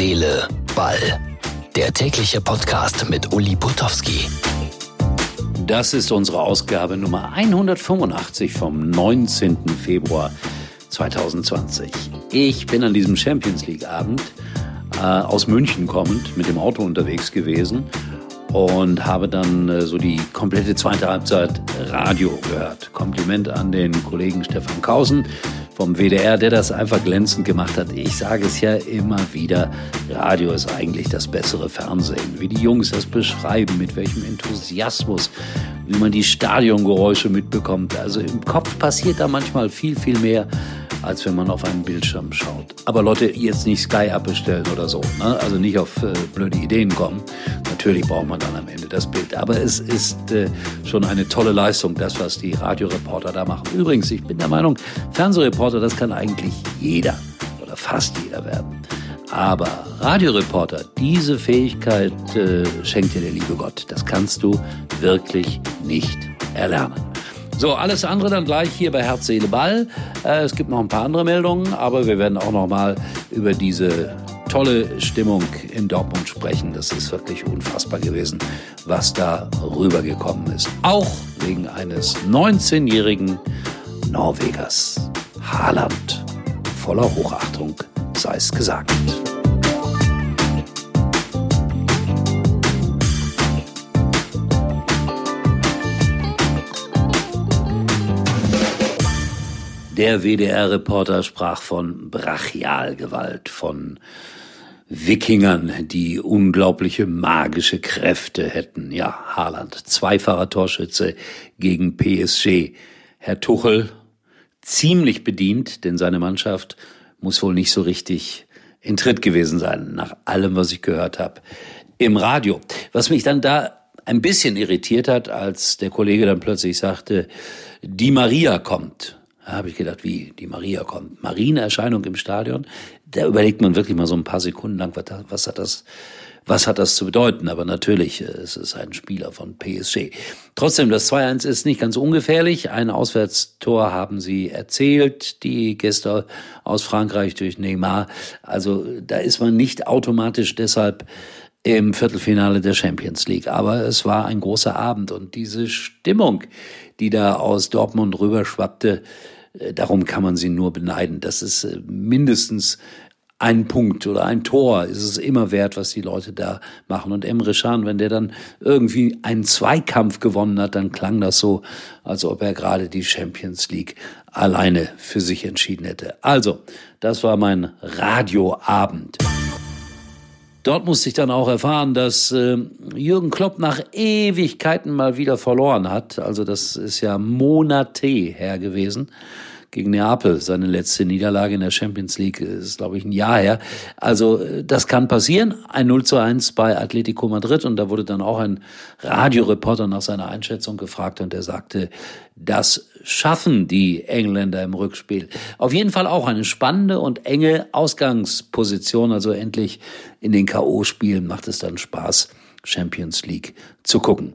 Seele, Ball. Der tägliche Podcast mit Uli Putowski. Das ist unsere Ausgabe Nummer 185 vom 19. Februar 2020. Ich bin an diesem Champions League Abend äh, aus München kommend mit dem Auto unterwegs gewesen und habe dann äh, so die komplette zweite Halbzeit Radio gehört. Kompliment an den Kollegen Stefan Kausen vom WDR, der das einfach glänzend gemacht hat. Ich sage es ja immer wieder, Radio ist eigentlich das bessere Fernsehen. Wie die Jungs das beschreiben, mit welchem Enthusiasmus, wie man die Stadiongeräusche mitbekommt. Also im Kopf passiert da manchmal viel, viel mehr als wenn man auf einen Bildschirm schaut. Aber Leute, jetzt nicht Sky abbestellen oder so. Ne? Also nicht auf äh, blöde Ideen kommen. Natürlich braucht man dann am Ende das Bild. Aber es ist äh, schon eine tolle Leistung, das, was die Radioreporter da machen. Übrigens, ich bin der Meinung, Fernsehreporter, das kann eigentlich jeder oder fast jeder werden. Aber Radioreporter, diese Fähigkeit äh, schenkt dir der liebe Gott. Das kannst du wirklich nicht erlernen. So, alles andere dann gleich hier bei Herz, Seele, Ball. Äh, es gibt noch ein paar andere Meldungen, aber wir werden auch noch mal über diese tolle Stimmung in Dortmund sprechen. Das ist wirklich unfassbar gewesen, was da rübergekommen ist. Auch wegen eines 19-jährigen Norwegers. Haaland. Voller Hochachtung sei es gesagt. Der WDR-Reporter sprach von Brachialgewalt, von Wikingern, die unglaubliche magische Kräfte hätten. Ja, Haaland, zweifacher Torschütze gegen PSG. Herr Tuchel, ziemlich bedient, denn seine Mannschaft muss wohl nicht so richtig in Tritt gewesen sein, nach allem, was ich gehört habe im Radio. Was mich dann da ein bisschen irritiert hat, als der Kollege dann plötzlich sagte, die Maria kommt. Da habe ich gedacht, wie die Maria kommt. Marienerscheinung im Stadion. Da überlegt man wirklich mal so ein paar Sekunden lang, was hat das, was hat das zu bedeuten? Aber natürlich, äh, es ist ein Spieler von PSG. Trotzdem, das 2-1 ist nicht ganz ungefährlich. Ein Auswärtstor haben sie erzählt, die Gäste aus Frankreich durch Neymar. Also da ist man nicht automatisch deshalb im Viertelfinale der Champions League. Aber es war ein großer Abend und diese Stimmung, die da aus Dortmund rüberschwappte, darum kann man sie nur beneiden. Das ist äh, mindestens ein Punkt oder ein Tor ist es immer wert, was die Leute da machen. Und Emre Can, wenn der dann irgendwie einen Zweikampf gewonnen hat, dann klang das so, als ob er gerade die Champions League alleine für sich entschieden hätte. Also, das war mein Radioabend. Dort musste ich dann auch erfahren, dass äh, Jürgen Klopp nach Ewigkeiten mal wieder verloren hat. Also das ist ja Monate her gewesen gegen Neapel. Seine letzte Niederlage in der Champions League ist, glaube ich, ein Jahr her. Also äh, das kann passieren. Ein 0 zu 1 bei Atletico Madrid. Und da wurde dann auch ein Radioreporter nach seiner Einschätzung gefragt und er sagte, das schaffen die Engländer im Rückspiel. Auf jeden Fall auch eine spannende und enge Ausgangsposition. Also endlich in den K.O.-Spielen macht es dann Spaß, Champions League zu gucken.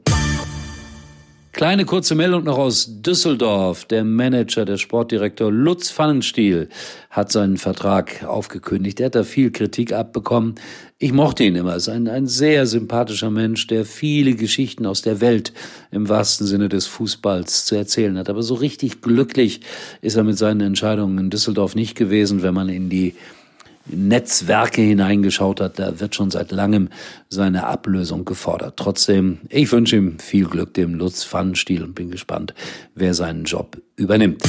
Kleine kurze Meldung noch aus Düsseldorf. Der Manager, der Sportdirektor Lutz Pfannenstiel hat seinen Vertrag aufgekündigt. Er hat da viel Kritik abbekommen. Ich mochte ihn immer. Er ist ein, ein sehr sympathischer Mensch, der viele Geschichten aus der Welt im wahrsten Sinne des Fußballs zu erzählen hat. Aber so richtig glücklich ist er mit seinen Entscheidungen in Düsseldorf nicht gewesen, wenn man in die Netzwerke hineingeschaut hat, da wird schon seit langem seine Ablösung gefordert. Trotzdem, ich wünsche ihm viel Glück, dem Lutz Pfannenstiel, und bin gespannt, wer seinen Job übernimmt.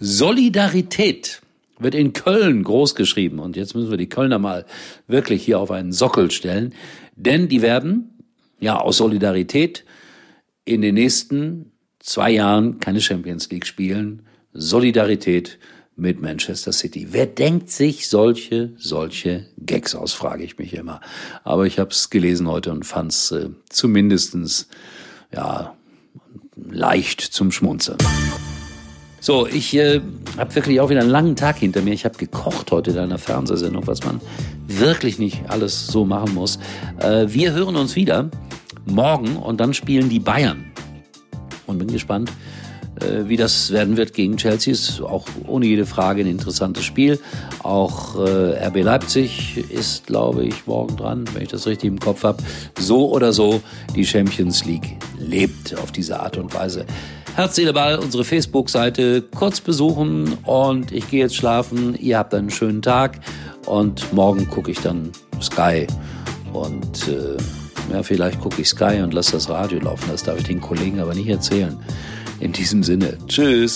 Solidarität wird in Köln großgeschrieben. Und jetzt müssen wir die Kölner mal wirklich hier auf einen Sockel stellen. Denn die werden, ja, aus Solidarität in den nächsten zwei Jahren keine Champions League spielen. Solidarität mit Manchester City. Wer denkt sich solche, solche Gags aus, frage ich mich immer. Aber ich habe es gelesen heute und fand es äh, zumindestens ja, leicht zum Schmunzeln. So, ich äh, habe wirklich auch wieder einen langen Tag hinter mir. Ich habe gekocht heute in einer Fernsehsendung, was man wirklich nicht alles so machen muss. Äh, wir hören uns wieder morgen und dann spielen die Bayern. Und bin gespannt, wie das werden wird gegen Chelsea ist auch ohne jede Frage ein interessantes Spiel. Auch äh, RB Leipzig ist, glaube ich, morgen dran, wenn ich das richtig im Kopf habe. So oder so, die Champions League lebt auf diese Art und Weise. Herz, Seele, Ball, unsere Facebook-Seite kurz besuchen und ich gehe jetzt schlafen. Ihr habt einen schönen Tag und morgen gucke ich dann Sky und äh, ja, vielleicht gucke ich Sky und lasse das Radio laufen. Das darf ich den Kollegen aber nicht erzählen. In diesem Sinne, tschüss.